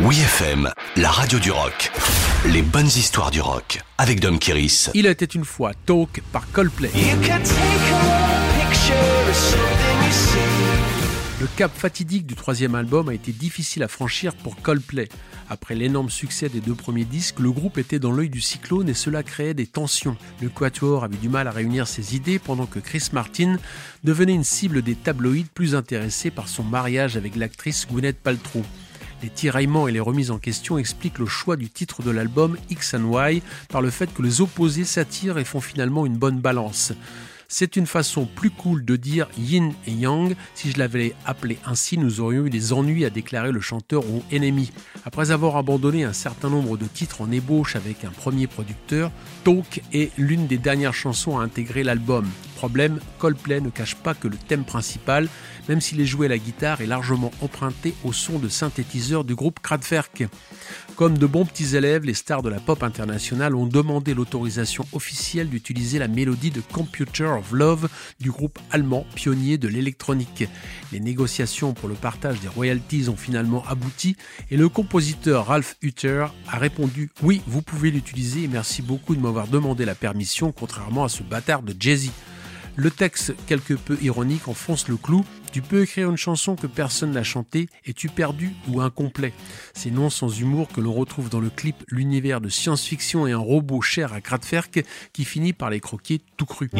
Oui FM, la radio du rock. Les bonnes histoires du rock avec Dom Kiris. Il était une fois Talk par Coldplay. Le cap fatidique du troisième album a été difficile à franchir pour Coldplay. Après l'énorme succès des deux premiers disques, le groupe était dans l'œil du cyclone et cela créait des tensions. Le Quatuor avait du mal à réunir ses idées pendant que Chris Martin devenait une cible des tabloïds plus intéressés par son mariage avec l'actrice Gwyneth Paltrow. Les tiraillements et les remises en question expliquent le choix du titre de l'album X and Y par le fait que les opposés s'attirent et font finalement une bonne balance. C'est une façon plus cool de dire yin et yang. Si je l'avais appelé ainsi, nous aurions eu des ennuis à déclarer le chanteur ou ennemi. Après avoir abandonné un certain nombre de titres en ébauche avec un premier producteur, Talk est l'une des dernières chansons à intégrer l'album. Problème, Coldplay ne cache pas que le thème principal, même s'il est joué à la guitare, est largement emprunté au son de synthétiseur du groupe Kraftwerk. Comme de bons petits élèves, les stars de la pop internationale ont demandé l'autorisation officielle d'utiliser la mélodie de Computer of Love du groupe allemand pionnier de l'électronique. Les négociations pour le partage des royalties ont finalement abouti et le compositeur Ralph Hutter a répondu Oui, vous pouvez l'utiliser et merci beaucoup de m'avoir demandé la permission, contrairement à ce bâtard de Jay-Z. Le texte, quelque peu ironique, enfonce le clou. Tu peux écrire une chanson que personne n'a chantée, es-tu perdu ou incomplet? C'est non sans humour que l'on retrouve dans le clip l'univers de science-fiction et un robot cher à Kraftwerk qui finit par les croquer tout cru.